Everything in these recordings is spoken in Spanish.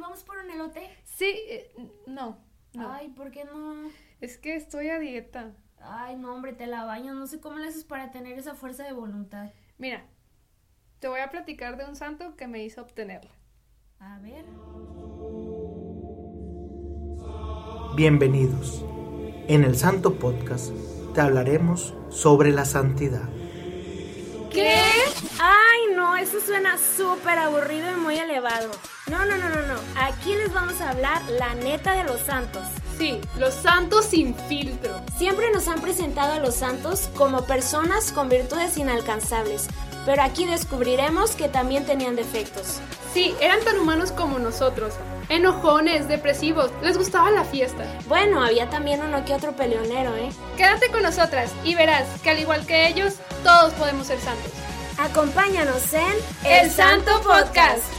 ¿vamos por un elote? Sí, eh, no, no. Ay, ¿por qué no? Es que estoy a dieta. Ay, no, hombre, te la baño. No sé cómo le haces para tener esa fuerza de voluntad. Mira, te voy a platicar de un santo que me hizo obtenerla. A ver. Bienvenidos. En el Santo Podcast te hablaremos sobre la santidad. ¿Qué? Ay, no, eso suena súper aburrido y muy elevado. No, no, no, no, no. Aquí les vamos a hablar la neta de los santos. Sí, los santos sin filtro. Siempre nos han presentado a los santos como personas con virtudes inalcanzables, pero aquí descubriremos que también tenían defectos. Sí, eran tan humanos como nosotros. Enojones, depresivos, les gustaba la fiesta. Bueno, había también uno que otro peleonero, ¿eh? Quédate con nosotras y verás que al igual que ellos, todos podemos ser santos. Acompáñanos en El Santo Podcast.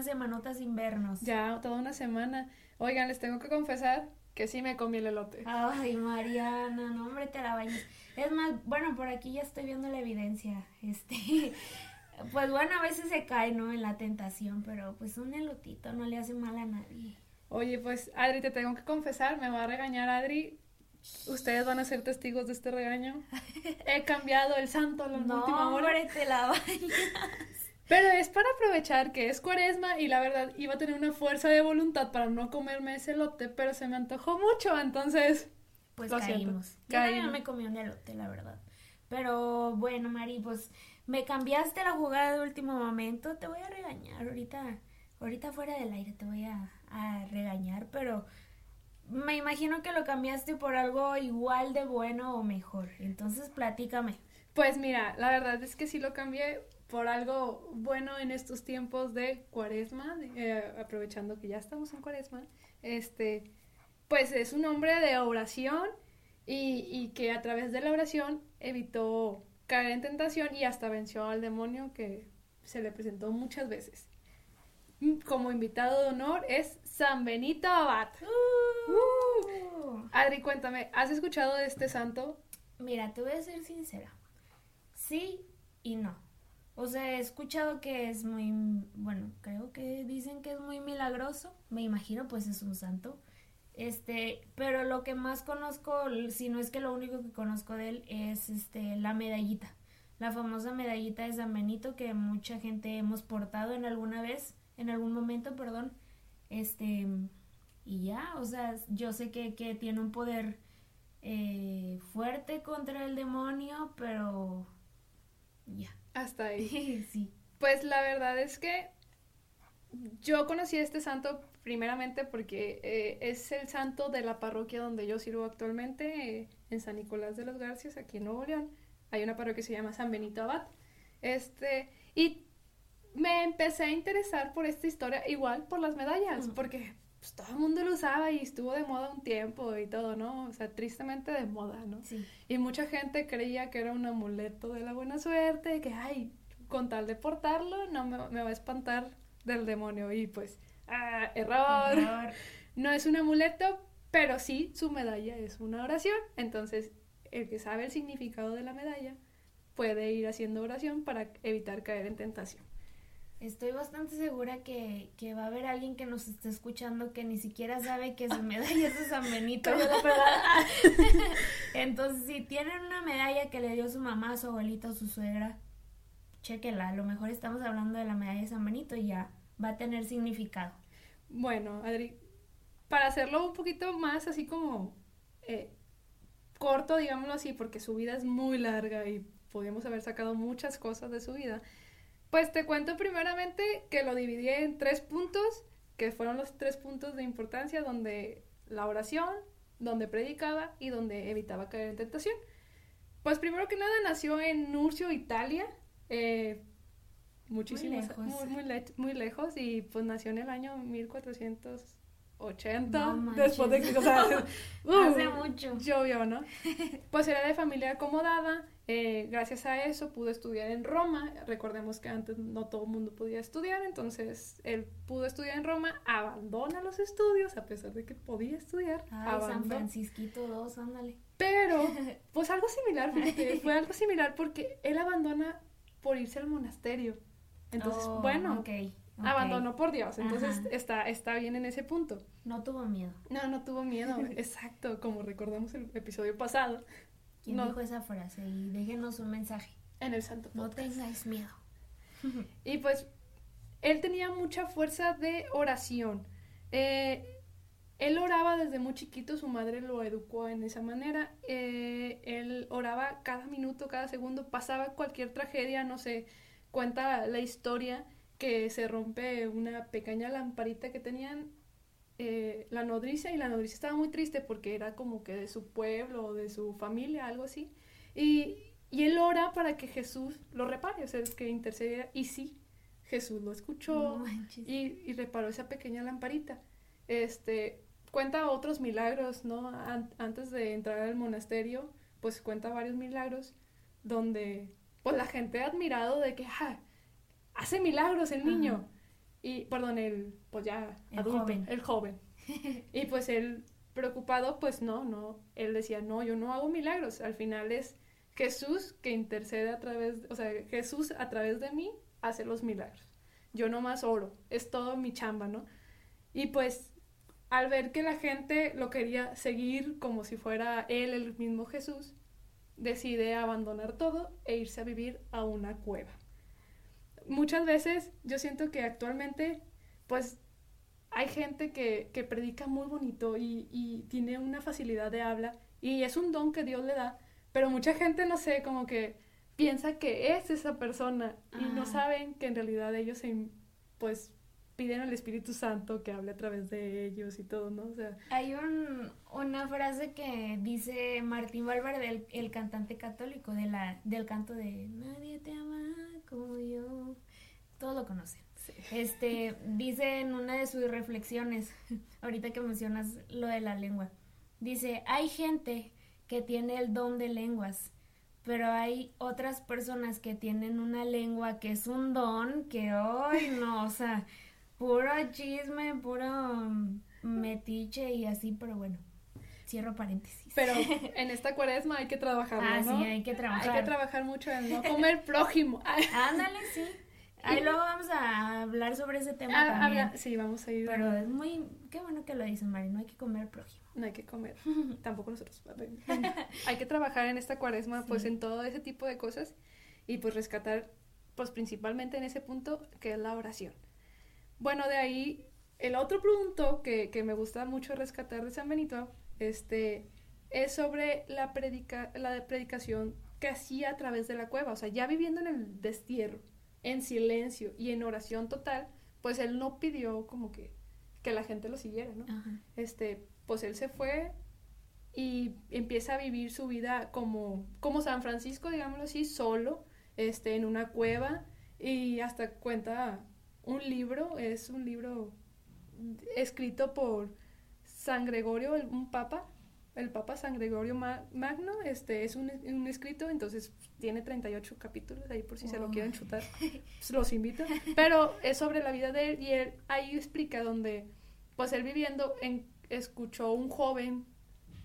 Ya, unas semanotas sin vernos. Ya, toda una semana. Oigan, les tengo que confesar que sí me comí el elote. Ay, Mariana, no, hombre, te la bañas. Es más, bueno, por aquí ya estoy viendo la evidencia. Este, pues bueno, a veces se cae, ¿no? En la tentación, pero pues un elotito no le hace mal a nadie. Oye, pues Adri, te tengo que confesar, me va a regañar Adri. Ustedes van a ser testigos de este regaño. He cambiado el santo a la No, última hora. hombre, te la bañas. Pero es para aprovechar que es cuaresma y la verdad iba a tener una fuerza de voluntad para no comerme ese elote, pero se me antojó mucho, entonces Pues caímos. Yo Caímos. me comí un elote, la verdad. Pero bueno, Mari, pues me cambiaste la jugada de último momento. Te voy a regañar ahorita. Ahorita fuera del aire te voy a, a regañar, pero me imagino que lo cambiaste por algo igual de bueno o mejor. Entonces platícame. Pues mira, la verdad es que sí lo cambié por algo bueno en estos tiempos de cuaresma, eh, aprovechando que ya estamos en cuaresma, este, pues es un hombre de oración y, y que a través de la oración evitó caer en tentación y hasta venció al demonio que se le presentó muchas veces. Mm, Como invitado de honor es San Benito Abad. Uh. Adri, cuéntame, ¿has escuchado de este santo? Mira, te voy a ser sincera. Sí y no. O sea, he escuchado que es muy, bueno, creo que dicen que es muy milagroso. Me imagino, pues es un santo. Este, pero lo que más conozco, si no es que lo único que conozco de él, es este, la medallita. La famosa medallita de San Benito que mucha gente hemos portado en alguna vez, en algún momento, perdón. Este, y ya, o sea, yo sé que, que tiene un poder eh, fuerte contra el demonio, pero ya. Hasta ahí. sí. Pues la verdad es que yo conocí a este santo primeramente porque eh, es el santo de la parroquia donde yo sirvo actualmente, eh, en San Nicolás de los Garcias, aquí en Nuevo León. Hay una parroquia que se llama San Benito Abad. Este, y me empecé a interesar por esta historia, igual por las medallas, porque pues, todo el mundo lo usaba y estuvo de moda un tiempo y todo, ¿no? O sea, tristemente de moda, ¿no? Sí. Y mucha gente creía que era un amuleto de la buena suerte, que, ay, con tal de portarlo, no me, me va a espantar del demonio. Y pues, ah, error. Error. No es un amuleto, pero sí su medalla es una oración. Entonces, el que sabe el significado de la medalla puede ir haciendo oración para evitar caer en tentación. Estoy bastante segura que, que va a haber alguien que nos esté escuchando que ni siquiera sabe que su medalla es de San Benito. Entonces, si tienen una medalla que le dio su mamá, su abuelita o su suegra, chéquela. A lo mejor estamos hablando de la medalla de San Benito y ya va a tener significado. Bueno, Adri, para hacerlo un poquito más así como eh, corto, digámoslo así, porque su vida es muy larga y podríamos haber sacado muchas cosas de su vida, pues te cuento primeramente que lo dividí en tres puntos, que fueron los tres puntos de importancia, donde la oración, donde predicaba y donde evitaba caer en tentación. Pues primero que nada nació en Nurcio, Italia, eh, muchísimos, lejos. muy, muy le- muy lejos y pues nació en el año 1400 80, No después de que, o sea, Hace uh, mucho. llovió, ¿no? Pues era de familia acomodada, eh, gracias a eso pudo estudiar en Roma, recordemos que antes no todo el mundo podía estudiar, entonces él pudo estudiar en Roma, abandona los estudios a pesar de que podía estudiar, Ay, San. Francisquito 2, ándale. Pero, pues algo similar, fíjate, fue algo similar porque él abandona por irse al monasterio. Entonces, Oh, bueno, ok, ok. abandonó por Dios, entonces Ajá. está, está bien en ese punto. No tuvo miedo. No, no tuvo miedo, exacto, como recordamos el episodio pasado ¿Quién No. dijo esa frase? Y déjenos un mensaje. en el Santo No Podcast. tengáis miedo. Y pues él tenía mucha fuerza de oración. Eh, él oraba desde muy chiquito, su madre lo educó en esa manera. Eh, él oraba cada minuto, cada segundo, pasaba cualquier tragedia, no sé, cuenta la historia que se rompe una pequeña lamparita que tenían eh, la nodriza y la nodriza estaba muy triste porque era como que de su pueblo o de su familia, algo así. Y, y él ora para que Jesús lo repare, o sea, es que intercediera. Y sí, Jesús lo escuchó No y, y reparó esa pequeña lamparita. Este, cuenta otros milagros, ¿no? An- antes de entrar al monasterio, pues cuenta varios milagros donde, pues la gente ha admirado de que, ah, hace milagros el niño. Ajá. Y, perdón, el, pues ya, El adulto, joven. el joven. y pues él, preocupado, pues no, no, él decía, no, yo no hago milagros. Al final es Jesús que intercede a través, o sea, Jesús a través de mí hace los milagros. Yo nomás oro, es todo mi chamba, ¿no? Y pues al ver que la gente lo quería seguir como si fuera él el mismo Jesús, decide abandonar todo e irse a vivir a una cueva. Muchas veces yo siento que actualmente pues hay gente que, que predica muy bonito y, y tiene una facilidad de habla y es un don que Dios le da, pero mucha gente no sé, como que piensa que es esa persona y no saben que en realidad ellos se, pues piden al Espíritu Santo que hable a través de ellos y todo, ¿no? O sea, Hay un, una frase que dice Martín Valverde, el, el cantante católico de la, del canto de Nadie te ama como yo. Todos lo conocen. Este, dice en una de sus reflexiones, ahorita que mencionas lo de la lengua, dice, hay gente que tiene el don de lenguas, pero hay otras personas que tienen una lengua que es un don que hoy no, o sea, puro chisme, puro mm, metiche y así, pero bueno, cierro paréntesis. pero en esta cuaresma hay que trabajar, Ah, ¿no? sí, hay que trabajar. Hay que trabajar mucho en no comer prójimo. Ándale, sí. Ahí luego vamos a hablar sobre ese tema Ah, también. habla- sí, vamos a ir. Pero es muy, qué bueno que lo dicen, Mari, no hay que comer prójimo. No hay que comer. Tampoco nosotros. hay que trabajar en esta cuaresma, pues Sí. en todo ese tipo de cosas y pues rescatar, pues principalmente en ese punto que es la oración. Bueno, de ahí, el otro punto que, que me gusta mucho rescatar de San Benito, este, es sobre la, predica, la predicación que hacía a través de la cueva, o sea, ya viviendo en el destierro, en silencio y en oración total, pues él no pidió como que, que la gente lo siguiera, ¿no? Ajá. este, pues él se fue y empieza a vivir su vida como, como San Francisco, digámoslo así, solo, este, en una cueva y hasta cuenta un libro, es un libro escrito por San Gregorio, el- un papa, el papa San Gregorio Ma- Magno, este, es un, un escrito, entonces tiene 38 capítulos ahí por si se lo Wow. quieren chutar, pues, los invito, pero es sobre la vida de él y él ahí explica donde pues él viviendo en, escuchó un joven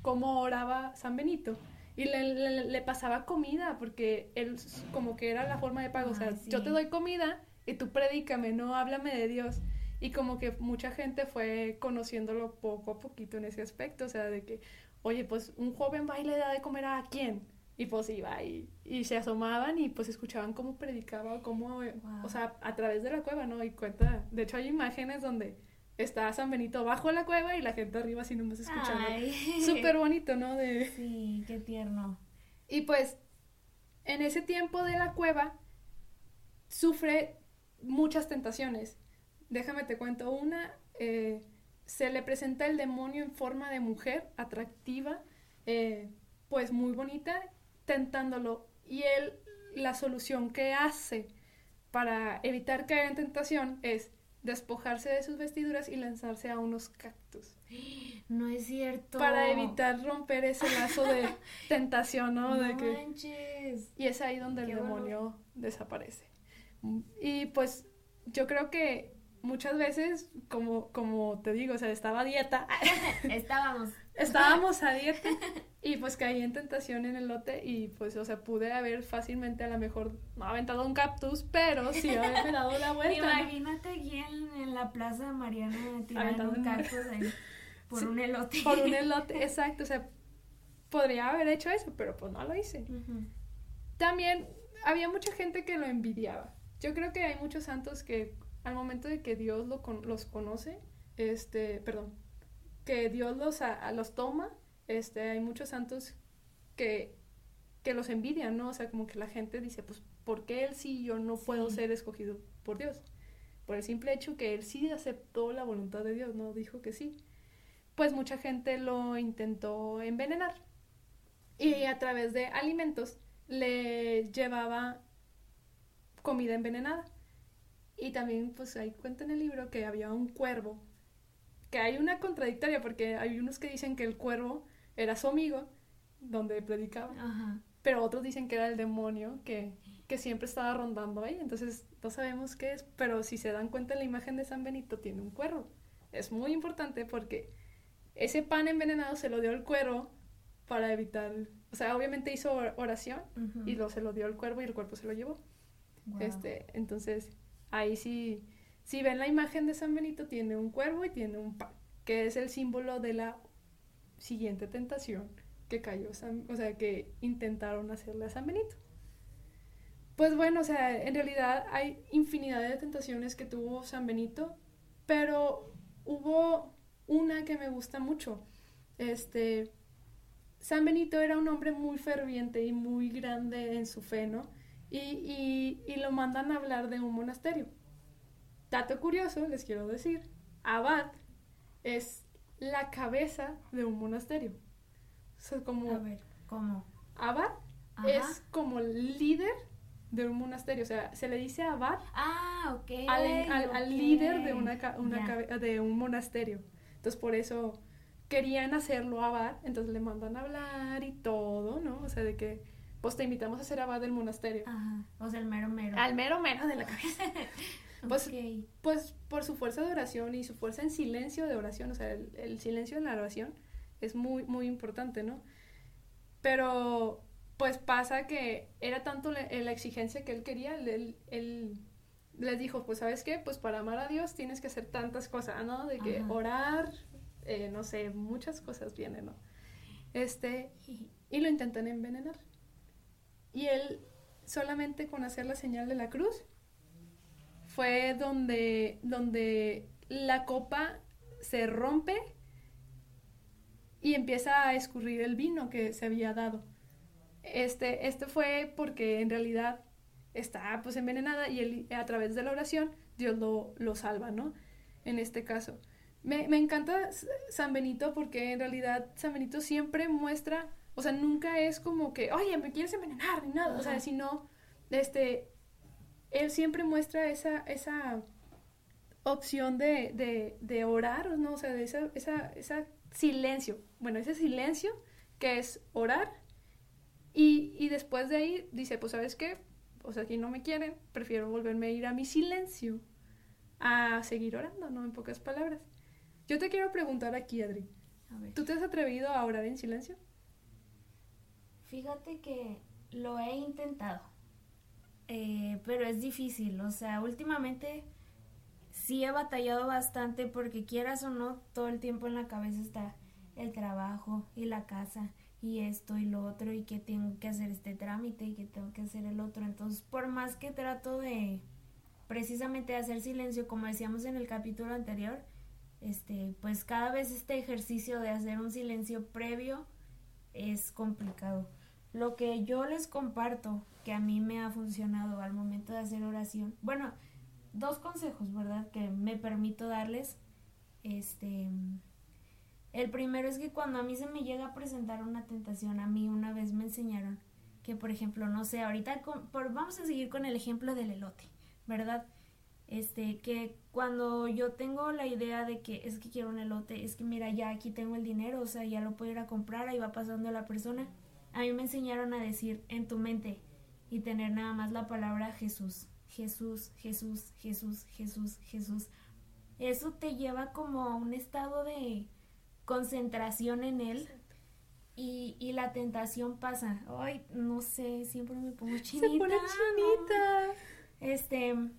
cómo oraba San Benito y le, le- le pasaba comida porque él como que era la forma de pago, o sea, sí. yo te doy comida y tú predícame, no háblame de Dios. Y como que mucha gente fue conociéndolo poco a poquito en ese aspecto, o sea, de que, oye, pues un joven va y le da de comer a quién. Y pues iba y, y se asomaban y pues escuchaban cómo predicaba, cómo, eh, Wow. o sea, a través de la cueva, ¿no? Y cuenta, de hecho hay imágenes donde está San Benito bajo la cueva y la gente arriba así nomás escuchando. Súper bonito, ¿no? De... Sí, qué tierno. Y pues en ese tiempo de la cueva sufre muchas tentaciones. Déjame te cuento una. eh, se le presenta el demonio en forma de mujer atractiva, eh, pues muy bonita, tentándolo. Y él, la solución que hace para evitar caer en tentación es despojarse de sus vestiduras y lanzarse a unos cactus. No es cierto. Para evitar romper ese lazo de tentación, ¿no? No de que... manches. Y es ahí donde el demonio desaparece. Y pues yo creo que muchas veces, como, como te digo, o sea, estaba a dieta, Estábamos. estábamos a dieta y pues caí en tentación en el lote y pues, o sea, pude haber fácilmente a lo mejor no aventado un cactus, pero sí haberme dado la vuelta. ¿no? Imagínate aquí en, en la plaza de Mariana tirando un cactus ahí por Sí, un elote. Por un elote, exacto, o sea, podría haber hecho eso, pero pues no lo hice. También había mucha gente que lo envidiaba. Yo creo que hay muchos santos que al momento de que Dios lo con- los conoce, este, perdón, que Dios los, a- a- los toma, este, hay muchos santos que, que los envidian, ¿no? O sea, como que la gente dice, pues, ¿por qué él sí y yo no puedo Sí. ser escogido por Dios? Por el simple hecho que él sí aceptó la voluntad de Dios, ¿no? Dijo que sí. Pues mucha gente lo intentó envenenar. Y a través de alimentos le llevaba comida envenenada. Y también, pues ahí cuenta en el libro que había un cuervo, que hay una contradictoria porque hay unos que dicen que el cuervo era su amigo, donde predicaba, Ajá. pero otros dicen que era el demonio que, que siempre estaba rondando ahí. Entonces no sabemos qué es, pero si se dan cuenta la imagen de San Benito tiene un cuervo. Es muy importante porque ese pan envenenado se lo dio el cuervo para evitar, o sea, obviamente hizo or- oración Ujú. y lo, se lo dio el cuervo y el cuerpo se lo llevó. Guau. Este, entonces, ahí sí, si ven la imagen de San Benito, tiene un cuervo y tiene un pan, que es el símbolo de la siguiente tentación que cayó, San- o sea, que intentaron hacerle a San Benito. Pues bueno, o sea, en realidad hay infinidad de tentaciones que tuvo San Benito, pero hubo una que me gusta mucho. Este, San Benito era un hombre muy ferviente y muy grande en su fe, ¿no? Y, y- y lo mandan a hablar de un monasterio. Dato curioso, les quiero decir, Abad es la cabeza de un monasterio. O sea, como A ver, ¿cómo? Abad Ajá. es como líder de un monasterio, o sea, se le dice Abad Ah, ok. al, al- líder de, una, una de un monasterio. Entonces, por eso querían hacerlo abad, entonces le mandan a hablar y todo, ¿no? O sea, de que, pues te invitamos a ser abad del monasterio. Ajá. O sea, el mero mero. Al mero mero de la cabeza. pues-. Pues por su fuerza de oración y su fuerza en silencio de oración, o sea, el, el silencio en la oración es muy, muy importante, ¿no? Pero pues pasa que era tanto la, la exigencia que él quería, él, él- él les dijo, pues sabes qué, pues para amar a Dios tienes que hacer tantas cosas, ¿no? De que Ajá. orar, eh, no sé, muchas cosas vienen, ¿no? Este, y lo intentan envenenar. Y él solamente con hacer la señal de la cruz fue donde, donde la copa se rompe y empieza a escurrir el vino que se había dado. Este, este fue porque en realidad está pues envenenada y él, a través de la oración Dios lo, lo salva, ¿no? En este caso. Me, me encanta San Benito porque en realidad San Benito siempre muestra, o sea, nunca es como que, oye, me quieres envenenar ni nada, o sea, sino, este, él siempre muestra esa, esa opción de, de, de orar, ¿no? O sea, de esa, esa, esa silencio, bueno, ese silencio que es orar y, y después de ahí dice, pues, ¿sabes qué? O sea, aquí no me quieren, prefiero volverme a ir a mi silencio a seguir orando, ¿no? En pocas palabras. Yo te quiero preguntar aquí, Adri, A ver. ¿tú te has atrevido a orar en silencio? Fíjate que lo he intentado, eh, pero es difícil. O sea, últimamente sí he batallado bastante porque quieras o no, todo el tiempo en la cabeza está el trabajo y la casa y esto y lo otro y que tengo que hacer este trámite y que tengo que hacer el otro. Entonces, por más que trato de precisamente hacer silencio, como decíamos en el capítulo anterior, este, pues cada vez este ejercicio de hacer un silencio previo es complicado. Lo que yo les comparto, que a mí me ha funcionado al momento de hacer oración, bueno, dos consejos, ¿verdad? Que me permito darles. Este, el primero es que cuando a mí se me llega a presentar una tentación, a mí una vez me enseñaron que, por ejemplo, no sé, ahorita vamos a seguir con el ejemplo del elote, ¿verdad? Este, que cuando yo tengo la idea de que es que quiero un elote, es que mira, ya aquí tengo el dinero, o sea, ya lo puedo ir a comprar, ahí va pasando la persona. A mí me enseñaron a decir en tu mente y tener nada más la palabra Jesús. Jesús, Jesús, Jesús, Jesús, Jesús. Eso te lleva como a un estado de concentración en él y, y la tentación pasa. Ay, no sé, siempre me pongo chinita. Se pone chinita. Este,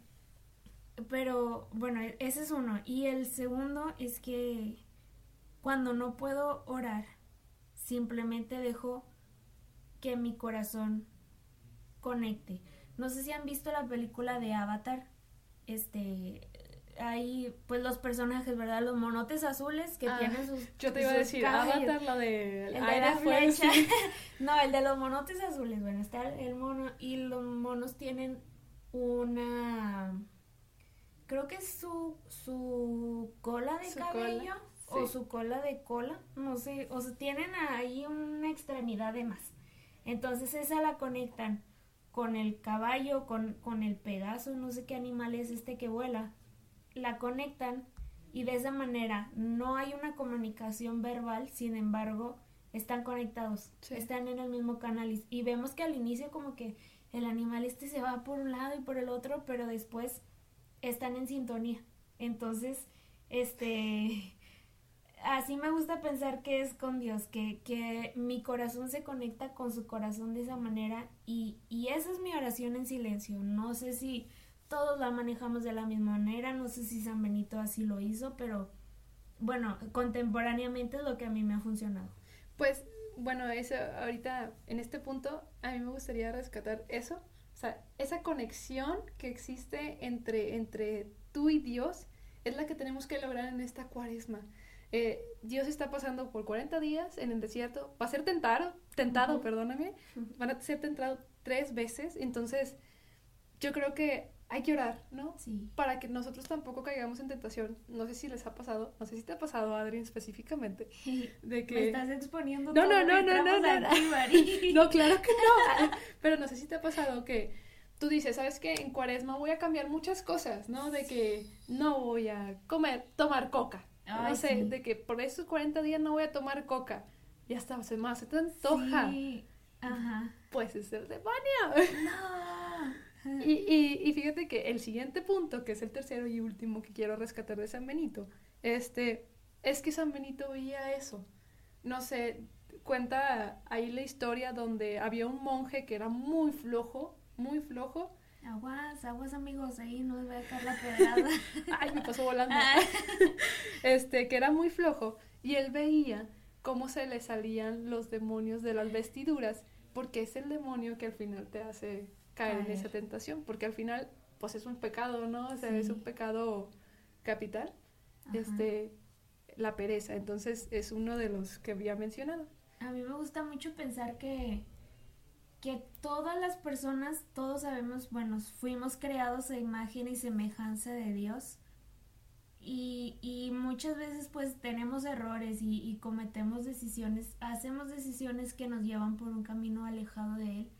pero bueno, ese es uno. Y el segundo es que cuando no puedo orar, simplemente dejo que mi corazón conecte. No sé si han visto la película de Avatar. Este, hay pues los personajes, ¿verdad? Los monotes azules que Ah, tienen sus. Yo te iba a decir. Avatar, la de El de aire, la flecha. sí. no, el de los monotes azules. Bueno, está el mono y los monos tienen una. Creo que es su, su cola de Su cabello cola, o su cola de cola. No sé, o sea, tienen ahí una extremidad de más. Entonces esa la conectan con el caballo, con, con el pegaso, no sé qué animal es este que vuela. La conectan y de esa manera no hay una comunicación verbal, sin embargo, están conectados, Sí. están en el mismo canal y, y vemos que al inicio como que el animal este se va por un lado y por el otro, pero después están en sintonía. Entonces, este, así me gusta pensar que es con Dios, que, que mi corazón se conecta con su corazón de esa manera y, y esa es mi oración en silencio. No sé si todos la manejamos de la misma manera, no sé si San Benito así lo hizo, pero bueno, contemporáneamente es lo que a mí me ha funcionado. Pues, bueno, eso, ahorita, en este punto, a mí me gustaría rescatar eso. O sea, esa conexión que existe entre, entre tú y Dios es la que tenemos que lograr en esta cuaresma. Eh, Dios está pasando por 40 días en el desierto. Va a ser tentado, tentado, perdóname. Van a ser tentado tres veces. Entonces, yo creo que hay que orar, ¿no? Sí. Para que nosotros tampoco caigamos en tentación. No sé si les ha pasado, no sé si te ha pasado, Adri, específicamente, de que... Me estás exponiendo No, todo no, no, no, no, no, Mari. No, claro que no. Pero no sé si te ha pasado que tú dices, ¿sabes qué? En cuaresma voy a cambiar muchas cosas, ¿no? De que no voy a comer, tomar coca. Ay, no sé, sí. de que por esos 40 días no voy a tomar coca. Ya está, se me se te antoja. Sí. Ajá. Pues es el demonio. No. Y, y, y fíjate que el siguiente punto, que es el tercero y último que quiero rescatar de San Benito, este, es que San Benito veía eso. No sé, cuenta ahí la historia donde había un monje que era muy flojo, muy flojo. Aguas, aguas amigos, ahí no les voy a caer la pedrada. Ay, me pasó volando. Ah. Este, que era muy flojo. Y él veía cómo se le salían los demonios de las vestiduras, porque es el demonio que al final te hace caer en esa tentación, porque al final, pues es un pecado, ¿no? O sea, Sí. es un pecado capital, Ajá. este, la pereza. Entonces, es uno de los que había mencionado. A mí me gusta mucho pensar que, que todas las personas, todos sabemos, bueno, fuimos creados a imagen y semejanza de Dios. Y, y muchas veces pues tenemos errores y, y cometemos decisiones, hacemos decisiones que nos llevan por un camino alejado de Él.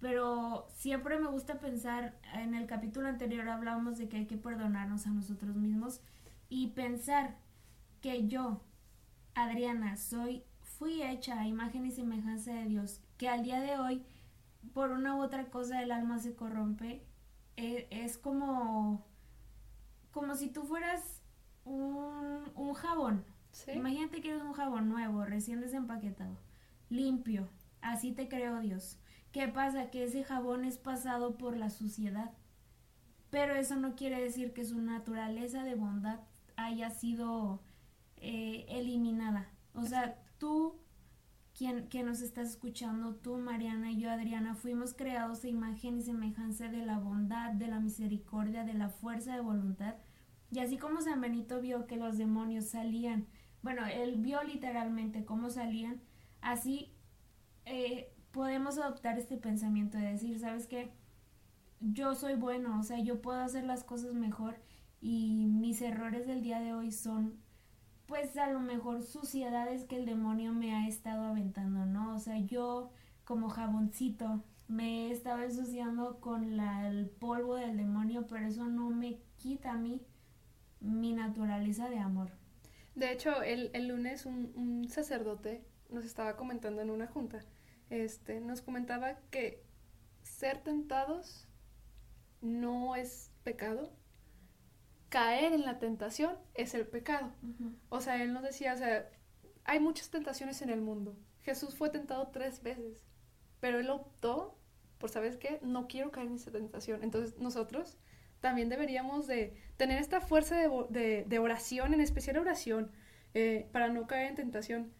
Pero siempre me gusta pensar, en el capítulo anterior hablábamos de que hay que perdonarnos a nosotros mismos y pensar que yo, Adriana, soy, fui hecha a imagen y semejanza de Dios, que al día de hoy, por una u otra cosa, el alma se corrompe, e- es como, como si tú fueras un, un jabón. ¿Sí? Imagínate que eres un jabón nuevo, recién desempaquetado, limpio, así te creó Dios. ¿Qué pasa? Que ese jabón es pasado por la suciedad. Pero eso no quiere decir que su naturaleza de bondad haya sido eh, eliminada. O sea, tú, quien, nos estás escuchando, tú, Mariana y yo, Adriana, fuimos creados a imagen y semejanza de la bondad, de la misericordia, de la fuerza de voluntad. Y así como San Benito vio que los demonios salían, bueno, él vio literalmente cómo salían, así eh, podemos adoptar este pensamiento de decir, ¿sabes qué? Yo soy bueno, o sea, yo puedo hacer las cosas mejor y mis errores del día de hoy son, pues a lo mejor suciedades que el demonio me ha estado aventando, ¿no? O sea, yo como jaboncito me estaba ensuciando con la, el polvo del demonio, pero eso no me quita a mí mi naturaleza de amor. De hecho, el, el lunes un, un, sacerdote nos estaba comentando en una junta, este, nos comentaba que ser tentados no es pecado, caer en la tentación es el pecado. Ujú. O sea, él nos decía, o sea, hay muchas tentaciones en el mundo. Jesús fue tentado tres veces, pero él optó por, ¿sabes qué? No quiero caer en esa tentación. Entonces nosotros también deberíamos de tener esta fuerza de, de- de oración, en especial oración, eh, para no caer en tentación.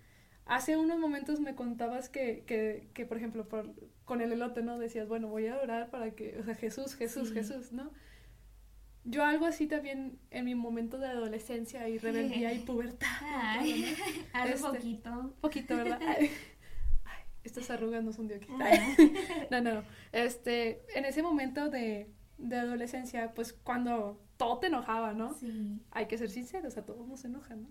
Hace unos momentos me contabas que, que, que, por ejemplo, por- con el elote, ¿no? Decías, bueno, voy a orar para que, o sea, Jesús, Jesús, Sí. Jesús, ¿no? Yo algo así también en mi momento de adolescencia y rebeldía y pubertad. Ay, hace Este, poquito. Poquito, ¿verdad? Ay, ay, estas arrugas no son de aquí. Ajá. No, no. Este, en ese momento de, de adolescencia, pues cuando todo te enojaba, ¿no? Sí. Hay que ser sinceros, a todos nos enoja, ¿no?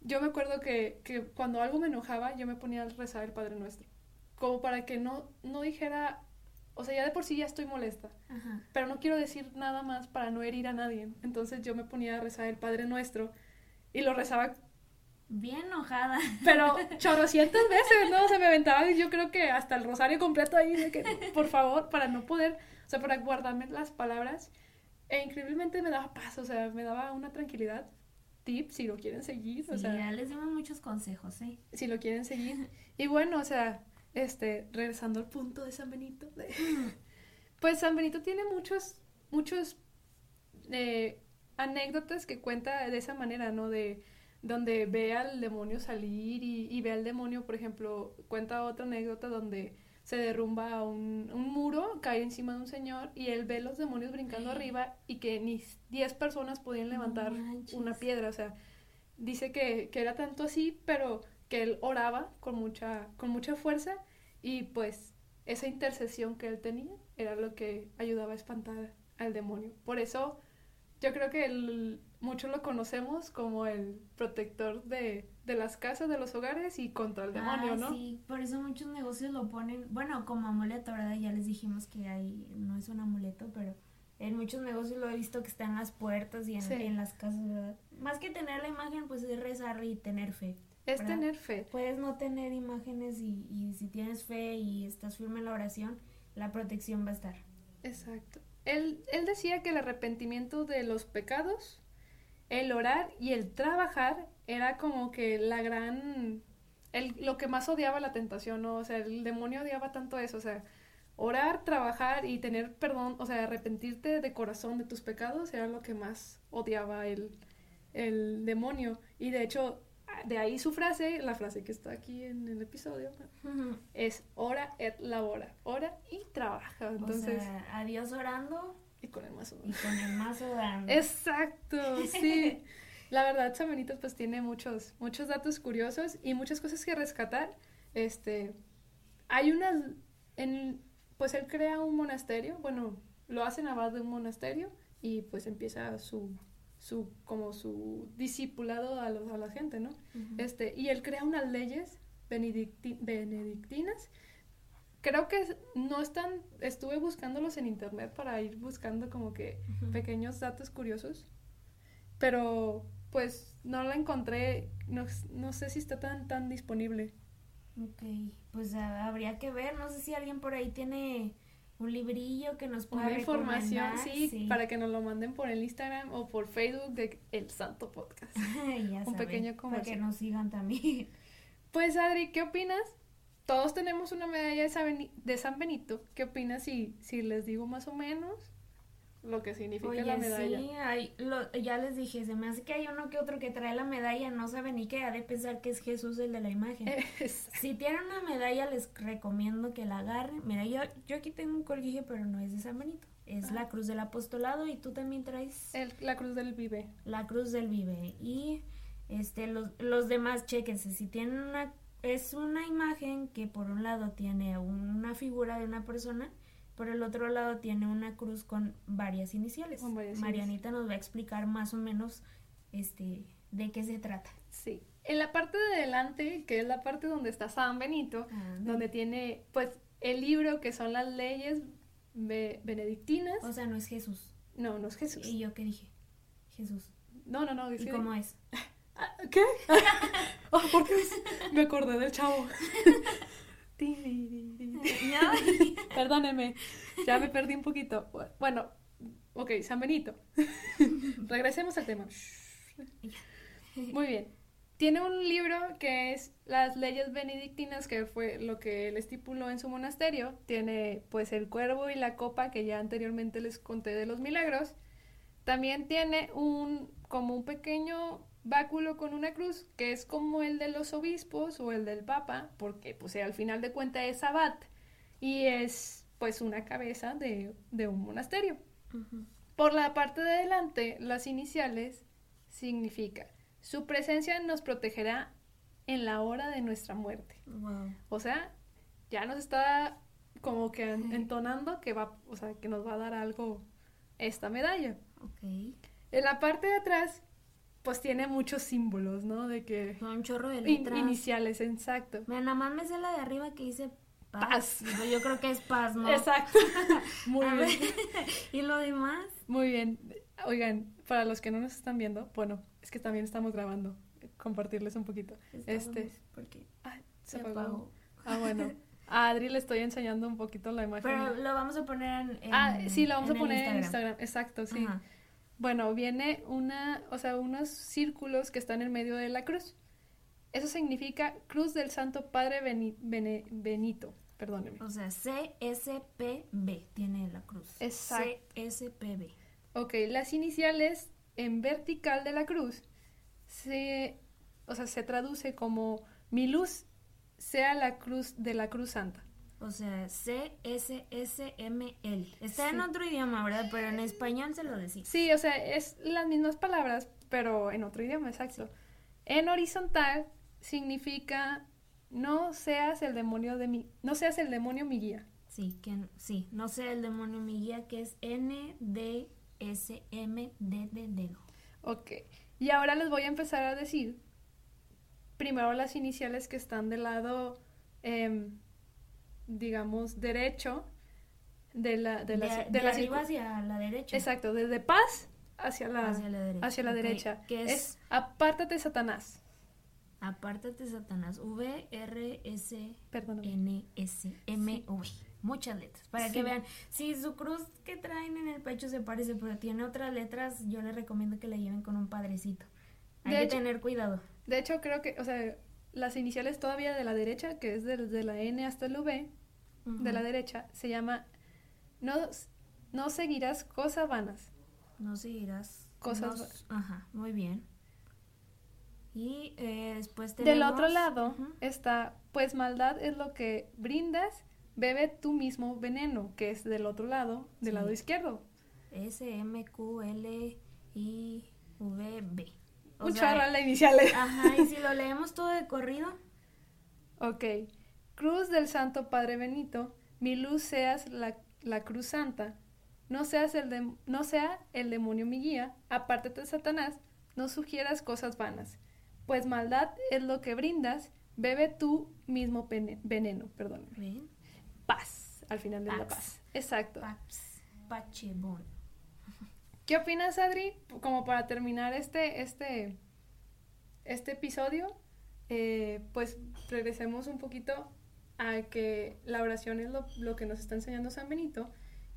Yo me acuerdo que, que cuando algo me enojaba, yo me ponía a rezar el Padre Nuestro. Como para que no, no dijera, o sea, ya de por sí ya estoy molesta, Ajá. pero no quiero decir nada más para no herir a nadie. Entonces yo me ponía a rezar el Padre Nuestro y lo rezaba Bien enojada. pero chorrocientas veces, ¿no? O sea, me aventaba yo creo que hasta el rosario completo ahí de que, por favor, para no poder, o sea, para guardarme las palabras. E increíblemente me daba paz, o sea, me daba una tranquilidad. Tip, si lo quieren seguir, o Sí, sea, ya les dimos muchos consejos, ¿eh? si lo quieren seguir. Y bueno, o sea, este, regresando al punto de San Benito, de- pues San Benito tiene muchos, muchos eh, anécdotas que cuenta de esa manera, ¿no? De donde ve al demonio salir y, y ve al demonio, por ejemplo, cuenta otra anécdota donde se derrumba un, un muro, cae encima de un señor y él ve los demonios brincando arriba y que ni 10 personas podían levantar una piedra, o sea, dice que, que era tanto así, pero que él oraba con mucha, con mucha fuerza y pues esa intercesión que él tenía era lo que ayudaba a espantar al demonio. Por eso yo creo que el- muchos lo conocemos como el protector de, de las casas, de los hogares y contra el demonio, Ah, ¿no? Sí, por eso muchos negocios lo ponen, bueno, como amuleto, ¿verdad? Ya les dijimos que ahí no es un amuleto, pero en muchos negocios lo he visto que está en las puertas y en, Sí. en las casas, ¿verdad? Más que tener la imagen, pues es rezar y tener fe. Es ¿verdad? tener fe. Puedes no tener imágenes y, y si tienes fe y estás firme en la oración, la protección va a estar. Exacto. Él, él decía que el arrepentimiento de los pecados, el orar y el trabajar era como que la gran... El, lo que más odiaba la tentación, ¿no? O sea, el demonio odiaba tanto eso, o sea, orar, trabajar y tener perdón, o sea, arrepentirte de corazón de tus pecados era lo que más odiaba el, el demonio. Y de hecho, de ahí su frase, la frase que está aquí en el episodio, es ora et labora, ora y trabaja. Entonces, o sea, a Dios orando y con el mazo. y con el mazo dando. Exacto, sí. La verdad, Benito pues tiene muchos, muchos datos curiosos y muchas cosas que rescatar. Este, hay unas, en, pues él crea un monasterio, bueno, lo hace en abad de un monasterio y pues empieza su, su, como su discipulado a, los, a la gente, ¿no? Este, y él crea unas leyes benedicti- benedictinas. Creo que no están, estuve buscándolos en internet para ir buscando como que pequeños datos curiosos, pero pues no la encontré, no, no sé si está tan, tan disponible. Ok, pues ah, habría que ver, no sé si alguien por ahí tiene un librillo que nos pueda Una información, sí, para que nos lo manden por el Instagram o por Facebook de El Santo Podcast. Ya un saben, pequeño Para que nos sigan también. Pues Adri, ¿qué opinas? Todos tenemos una medalla de San, Beni- de San Benito. ¿Qué opinas si, si les digo más o menos lo que significa Oye, la medalla? sí, hay- lo- ya les dije, se me hace que hay uno que otro que trae la medalla, no sabe ni qué, ha de pensar que es Jesús el de la imagen. Si tienen una medalla, les recomiendo que la agarren. Mira, yo, yo aquí tengo un colguije, pero no es de San Benito. Es Ah. la cruz del apostolado y tú también traes el- la cruz del vive. la cruz del vive. Y este los, los demás, chéquense. Si tienen una. Es una imagen que por un lado tiene una figura de una persona, por el otro lado tiene una cruz con varias iniciales. Con varias Marianita nos va a explicar más o menos este de qué se trata. Sí. En la parte de delante, que es la parte donde está San Benito, Ah, donde tiene, pues, el libro que son las leyes be- benedictinas. O sea, no es Jesús. No, no es Jesús. ¿Y yo qué dije? Jesús. No, no, no. ¿Y cómo es? Ah, ¿Qué? Oh, ¿Por qué me acordé del chavo? Perdónenme, ya me perdí un poquito. Bueno, ok, San Benito. Regresemos al tema. Muy bien. Tiene un libro que es Las leyes benedictinas, que fue lo que él estipuló en su monasterio. Tiene pues el cuervo y la copa que ya anteriormente les conté de los milagros. También tiene un como un pequeño báculo con una cruz, que es como el de los obispos o el del papa, porque pues al final de cuentas es abad y es pues una cabeza de, de un monasterio. Por la parte de adelante, las iniciales significa su presencia nos protegerá en la hora de nuestra muerte. Wow. O sea, ya nos está como que en- entonando que va, o sea, que nos va a dar algo esta medalla. En la parte de atrás, pues tiene muchos símbolos, ¿no? De que Son un chorro de in- letras. iniciales, exacto. Mira, nada más me sé la de arriba que dice paz. Paz. Digo, Yo creo que es paz, ¿no? Exacto. Muy bien. ver, ¿Y lo demás? Muy bien. Oigan, para los que no nos están viendo, bueno, es que también estamos grabando, compartirles un poquito. Este, Estábamos- Porque Ay, se apagó. apagó. Ah, bueno. A Adri le estoy enseñando un poquito la imagen. Pero lo vamos a poner en. en- ah, sí, lo vamos a poner en Instagram. Exacto, sí. Ajá. Bueno, viene una, o sea, unos círculos que están en medio de la cruz. Eso significa Cruz del Santo Padre Beni- Bene- Benito. Perdóneme. O sea, CSPB tiene la cruz. Exacto. CSPB. Ok, las iniciales en vertical de la cruz se, o sea, se traduce como mi luz sea la cruz de la cruz santa. O sea, CSSML. Está Sí. en otro idioma, ¿verdad? Pero en español se lo decís. Sí, o sea, es las mismas palabras, pero en otro idioma, exacto. En horizontal significa no seas el demonio de mi, no seas el demonio mi guía. Sí, que sí. No sé el demonio mi guía, que es NDSMD de dedo. Ok. Y ahora les voy a empezar a decir primero las iniciales que están del lado, em, digamos, derecho de la, de De, la, de de la arriba hacia la derecha. Exacto, desde paz hacia la, Hacia la derecha. hacia la derecha. que es- apártate, Satanás. Apártate, Satanás. V, R, S, Perdóname. N, S, M, V. Muchas letras. Para Sí. que vean. Si su cruz que traen en el pecho se parece, pero tiene otras letras, yo les recomiendo que la lleven con un padrecito. Hay De que hecho- tener cuidado. De hecho, creo que, o sea, las iniciales todavía de la derecha, que es desde la N hasta el V, de la derecha, se llama no, no seguirás cosas vanas. No seguirás. Cosas nos- Ajá, muy bien. Y eh, después Del otro lado está, pues maldad es lo que brindas, bebe tú mismo veneno, que es del otro lado, del Sí. lado izquierdo. S, M, Q, L, I, V, B. O Un sea, chorro la. Ajá, y si lo leemos todo de corrido, Ok. Cruz del Santo Padre Benito, mi luz seas la, la cruz santa. No, seas el dem- no sea el demonio mi guía, apártate Satanás, no sugieras cosas vanas. Pues maldad es lo que brindas, bebe tú mismo veneno, perdón. Paz, al final de la paz. Exacto. Pax, Pachebón. ¿Qué opinas, Adri? Como para terminar este, este, este episodio, eh, pues regresemos un poquito a que la oración es lo, lo que nos está enseñando San Benito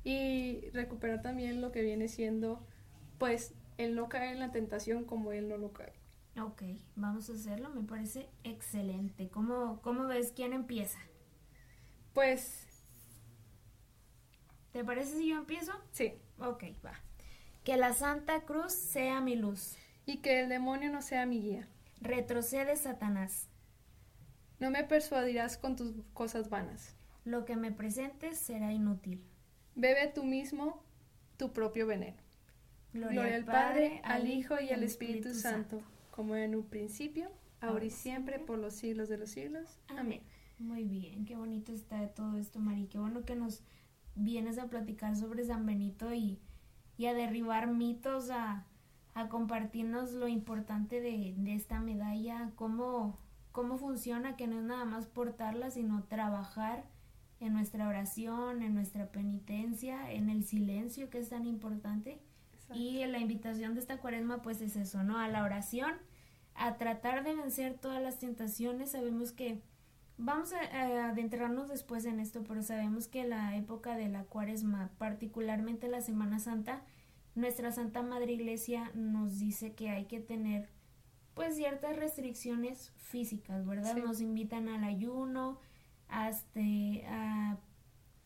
y recuperar también lo que viene siendo, pues, el no caer en la tentación como él no lo cae. Ok, vamos a hacerlo, me parece excelente. ¿Cómo, cómo ves quién empieza? Pues, ¿Te parece si yo empiezo? sí. Ok, va. Que la Santa Cruz sea mi luz. Y que el demonio no sea mi guía. Retrocede, Satanás. No me persuadirás con tus cosas vanas. Lo que me presentes será inútil. Bebe tú mismo tu propio veneno. Gloria al Padre, al Hijo y al Espíritu Santo, como en un principio, ahora y siempre, por los siglos de los siglos. Amén. Muy bien, qué bonito está todo esto, Mari. Qué bueno que nos vienes a platicar sobre San Benito y, y a derribar mitos, a, a compartirnos lo importante de, de esta medalla, cómo, cómo funciona, que no es nada más portarla, sino trabajar en nuestra oración, en nuestra penitencia, en el silencio que es tan importante. Y la invitación de esta cuaresma pues es eso, ¿no? A la oración, a tratar de vencer todas las tentaciones. Sabemos que vamos a, adentrarnos después en esto, pero sabemos que la época de la cuaresma, particularmente la Semana Santa, nuestra Santa Madre Iglesia nos dice que hay que tener pues ciertas restricciones físicas, ¿verdad? Nos invitan al ayuno, hasta a,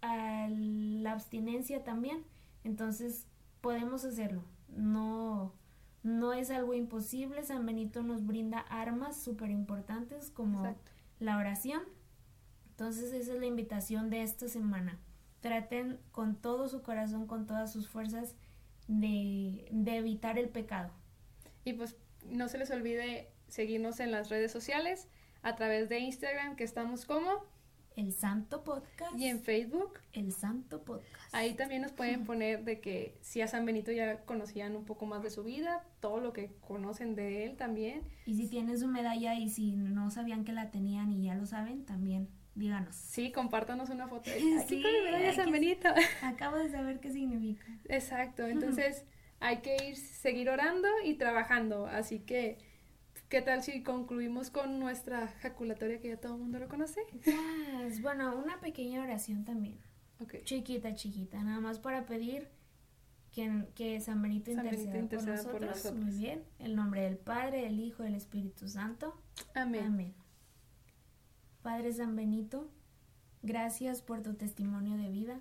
a la abstinencia también. Entonces, podemos hacerlo. No, no es algo imposible. San Benito nos brinda armas súper importantes como la oración. Entonces esa es la invitación de esta semana. Traten con todo su corazón, con todas sus fuerzas de, de evitar el pecado. Y pues no se les olvide seguirnos en las redes sociales a través de Instagram que estamos como el Santo Podcast. Y en Facebook. El Santo Podcast. Ahí también nos pueden poner de que si a San Benito ya conocían un poco más de su vida, todo lo que conocen de él también. Y si tienen su medalla y si no sabían que la tenían y ya lo saben, también díganos. Sí, compártanos una foto. Aquí con la medalla San Benito. Acabo de saber qué significa. Exacto, entonces hay que ir, seguir orando y trabajando, así que ¿Qué tal si concluimos con nuestra jaculatoria que ya todo el mundo lo conoce? Bueno, una pequeña oración también. Okay. Chiquita, chiquita, nada más para pedir que, que San Benito, interceda, por, nosotros. Muy bien. El nombre del Padre, del Hijo, del Espíritu Santo. Amén. Amén. Padre San Benito, gracias por tu testimonio de vida.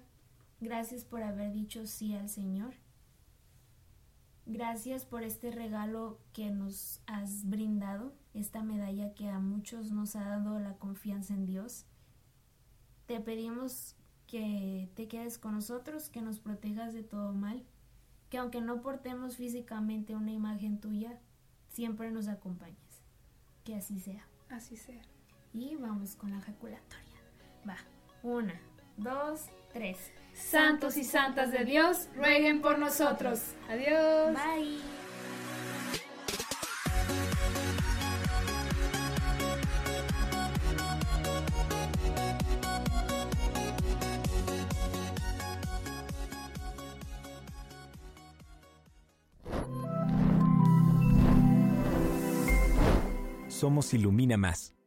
Gracias por haber dicho sí al Señor. Gracias por este regalo que nos has brindado, esta medalla que a muchos nos ha dado la confianza en Dios. Te pedimos que te quedes con nosotros, que nos protejas de todo mal, que aunque no portemos físicamente una imagen tuya, siempre nos acompañes. Que así sea. Así sea. Y vamos con la ejaculatoria. Va. Una, dos, tres santos y santas de Dios, rueguen por nosotros. Adiós. Bye. Somos Ilumina Más.